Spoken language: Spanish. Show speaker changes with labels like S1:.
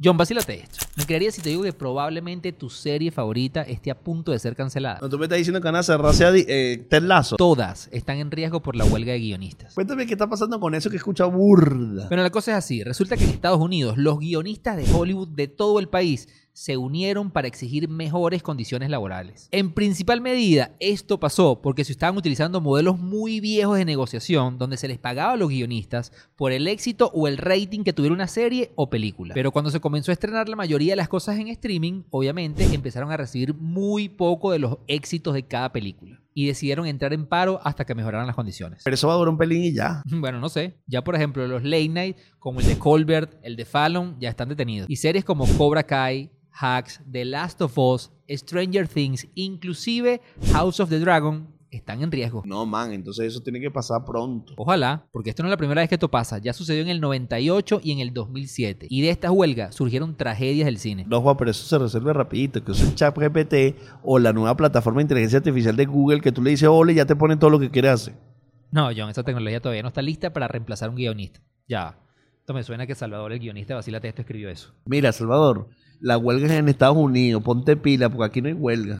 S1: John, vacílate esto. Me creería si te digo que probablemente tu serie favorita esté a punto de ser cancelada.
S2: No, tú me estás diciendo que van a cerrarse a eh, Ted Lasso.
S1: Todas están en riesgo por la huelga de guionistas.
S2: Cuéntame qué está pasando con eso que escucha burda.
S1: Bueno, la cosa es así. Resulta que en Estados Unidos los guionistas de Hollywood de todo el país se unieron para exigir mejores condiciones laborales. En principal medida, esto pasó porque se estaban utilizando modelos muy viejos de negociación donde se les pagaba a los guionistas por el éxito o el rating que tuviera una serie o película. Pero cuando se comenzó a estrenar la mayoría de las cosas en streaming, obviamente empezaron a recibir muy poco de los éxitos de cada película y decidieron entrar en paro hasta que mejoraran las condiciones.
S2: Pero eso va a durar un pelín y ya.
S1: Bueno, no sé. Ya, por ejemplo, los late night, como el de Colbert, el de Fallon, ya están detenidos. Y series como Cobra Kai, Hacks, The Last of Us, Stranger Things, inclusive House of the Dragon, están en riesgo.
S2: No, man, entonces eso tiene que pasar pronto.
S1: Ojalá, porque esto no es la primera vez que esto pasa. Ya sucedió en el 98 y en el 2007. Y de estas huelgas surgieron tragedias del cine.
S2: No, Juan, pero eso se resuelve rapidito. Que es ChatGPT o la nueva plataforma de inteligencia artificial de Google que tú le dices y ya te pone todo lo que quieres hacer.
S1: No, John, esa tecnología todavía no está lista para reemplazar a un guionista. Ya. Esto me suena que Salvador, el guionista de Vacílate Esto, escribió eso.
S2: Mira, Salvador, la huelga es en Estados Unidos. Ponte pila porque aquí no hay huelga.